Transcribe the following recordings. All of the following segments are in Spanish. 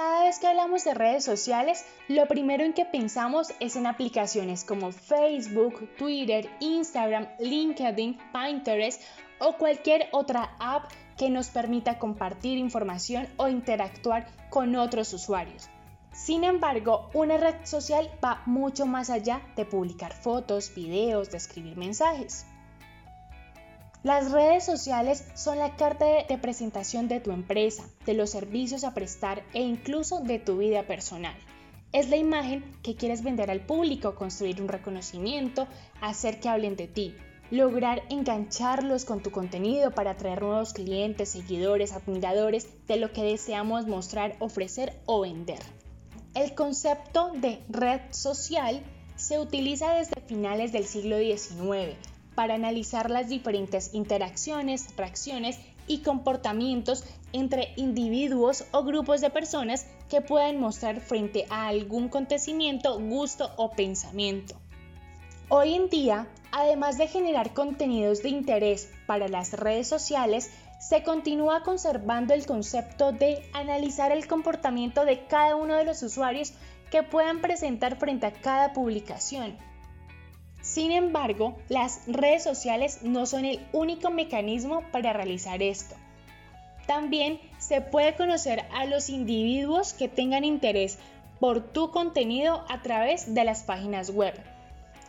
Cada vez que hablamos de redes sociales, lo primero en que pensamos es en aplicaciones como Facebook, Twitter, Instagram, LinkedIn, Pinterest o cualquier otra app que nos permita compartir información o interactuar con otros usuarios. Sin embargo, una red social va mucho más allá de publicar fotos, videos, de escribir mensajes. Las redes sociales son la carta de presentación de tu empresa, de los servicios a prestar e incluso de tu vida personal. Es la imagen que quieres vender al público, construir un reconocimiento, hacer que hablen de ti, lograr engancharlos con tu contenido para atraer nuevos clientes, seguidores, admiradores de lo que deseamos mostrar, ofrecer o vender. El concepto de red social se utiliza desde finales del siglo XIX para analizar las diferentes interacciones, reacciones y comportamientos entre individuos o grupos de personas que puedan mostrar frente a algún acontecimiento, gusto o pensamiento. Hoy en día, además de generar contenidos de interés para las redes sociales, se continúa conservando el concepto de analizar el comportamiento de cada uno de los usuarios que puedan presentar frente a cada publicación sin embargo, las redes sociales no son el único mecanismo para realizar esto. También se puede conocer a los individuos que tengan interés por tu contenido a través de las páginas web,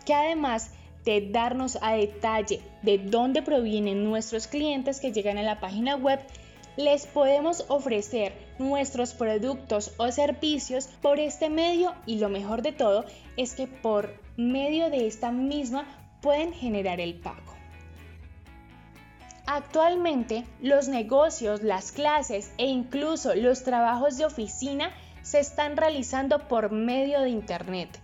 que además de darnos a detalle de dónde provienen nuestros clientes que llegan a la página web, les podemos ofrecer nuestros productos o servicios por este medio y lo mejor de todo es que por medio de esta misma pueden generar el pago. Actualmente los negocios, las clases e incluso los trabajos de oficina se están realizando por medio de Internet.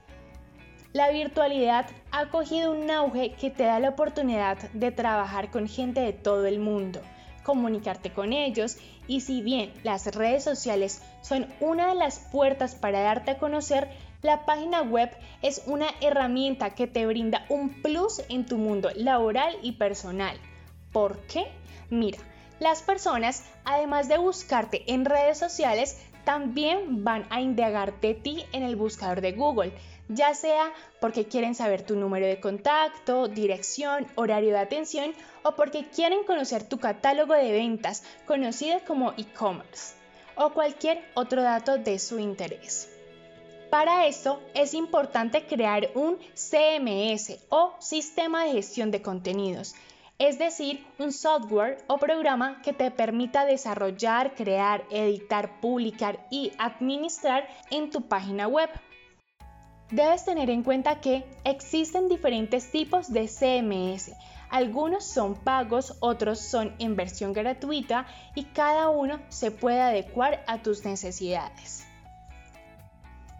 La virtualidad ha cogido un auge que te da la oportunidad de trabajar con gente de todo el mundo comunicarte con ellos y si bien las redes sociales son una de las puertas para darte a conocer, la página web es una herramienta que te brinda un plus en tu mundo laboral y personal. ¿Por qué? Mira, las personas, además de buscarte en redes sociales, también van a indagarte ti en el buscador de Google ya sea porque quieren saber tu número de contacto, dirección, horario de atención o porque quieren conocer tu catálogo de ventas, conocido como e-commerce, o cualquier otro dato de su interés. Para esto es importante crear un CMS o sistema de gestión de contenidos, es decir, un software o programa que te permita desarrollar, crear, editar, publicar y administrar en tu página web. Debes tener en cuenta que existen diferentes tipos de CMS. Algunos son pagos, otros son en versión gratuita y cada uno se puede adecuar a tus necesidades.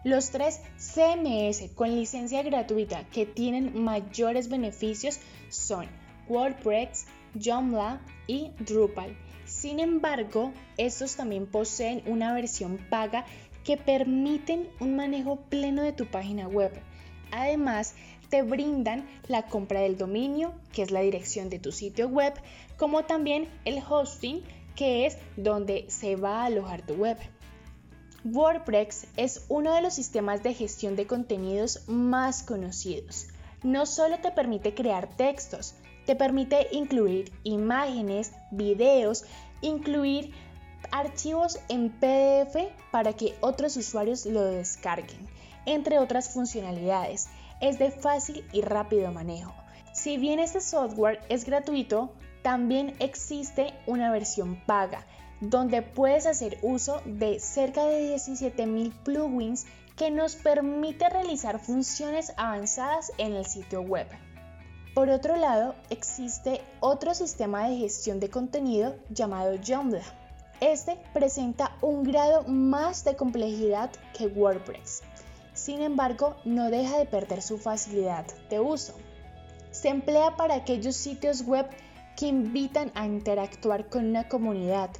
Los tres CMS con licencia gratuita que tienen mayores beneficios son WordPress, Joomla y Drupal. Sin embargo, estos también poseen una versión paga que permiten un manejo pleno de tu página web. Además, te brindan la compra del dominio, que es la dirección de tu sitio web, como también el hosting, que es donde se va a alojar tu web. WordPress es uno de los sistemas de gestión de contenidos más conocidos. No solo te permite crear textos, te permite incluir imágenes, videos, incluir archivos en PDF para que otros usuarios lo descarguen, entre otras funcionalidades. Es de fácil y rápido manejo. Si bien este software es gratuito, también existe una versión paga, donde puedes hacer uso de cerca de 17.000 plugins que nos permite realizar funciones avanzadas en el sitio web. Por otro lado, existe otro sistema de gestión de contenido llamado Joomla este presenta un grado más de complejidad que WordPress. Sin embargo, no deja de perder su facilidad de uso. Se emplea para aquellos sitios web que invitan a interactuar con una comunidad,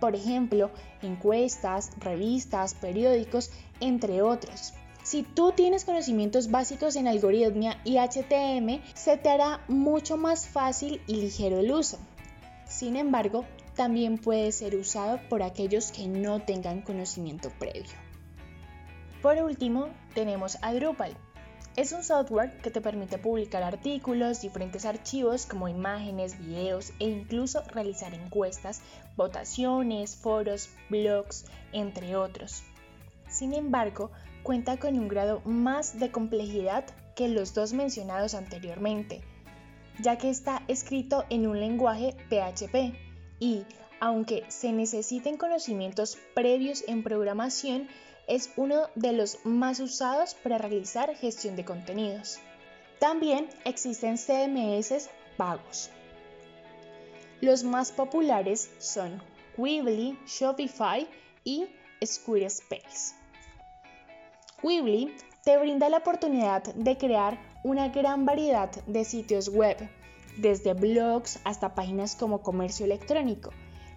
por ejemplo, encuestas, revistas, periódicos, entre otros. Si tú tienes conocimientos básicos en algoritmia y HTML, se te hará mucho más fácil y ligero el uso. Sin embargo, también puede ser usado por aquellos que no tengan conocimiento previo. Por último, tenemos a Drupal. Es un software que te permite publicar artículos, diferentes archivos como imágenes, videos e incluso realizar encuestas, votaciones, foros, blogs, entre otros. Sin embargo, cuenta con un grado más de complejidad que los dos mencionados anteriormente, ya que está escrito en un lenguaje PHP y, aunque se necesiten conocimientos previos en programación, es uno de los más usados para realizar gestión de contenidos. También existen CMS pagos. Los más populares son Weebly, Shopify y Squarespace. Weebly te brinda la oportunidad de crear una gran variedad de sitios web, desde blogs hasta páginas como comercio electrónico.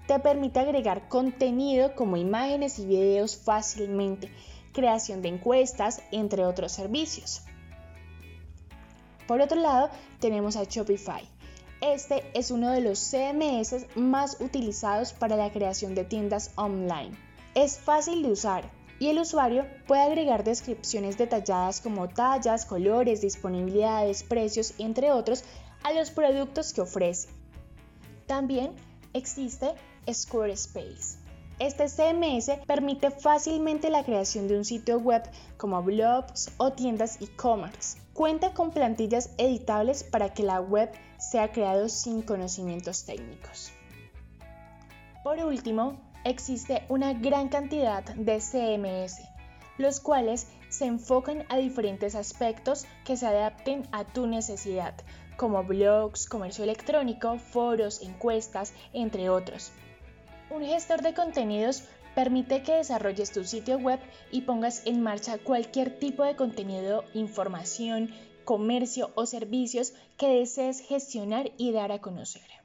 Te permite agregar contenido como imágenes y videos fácilmente, creación de encuestas, entre otros servicios. Por otro lado, tenemos a Shopify. Este es uno de los CMS más utilizados para la creación de tiendas online. Es fácil de usar y el usuario puede agregar descripciones detalladas como tallas, colores, disponibilidades, precios, entre otros, a los productos que ofrece. También existe Squarespace. Este CMS permite fácilmente la creación de un sitio web como blogs o tiendas e-commerce. Cuenta con plantillas editables para que la web sea creado sin conocimientos técnicos. Por último, existe una gran cantidad de CMS, los cuales se enfocan a diferentes aspectos que se adapten a tu necesidad, como blogs, comercio electrónico, foros, encuestas, entre otros. Un gestor de contenidos permite que desarrolles tu sitio web y pongas en marcha cualquier tipo de contenido, información, comercio o servicios que desees gestionar y dar a conocer.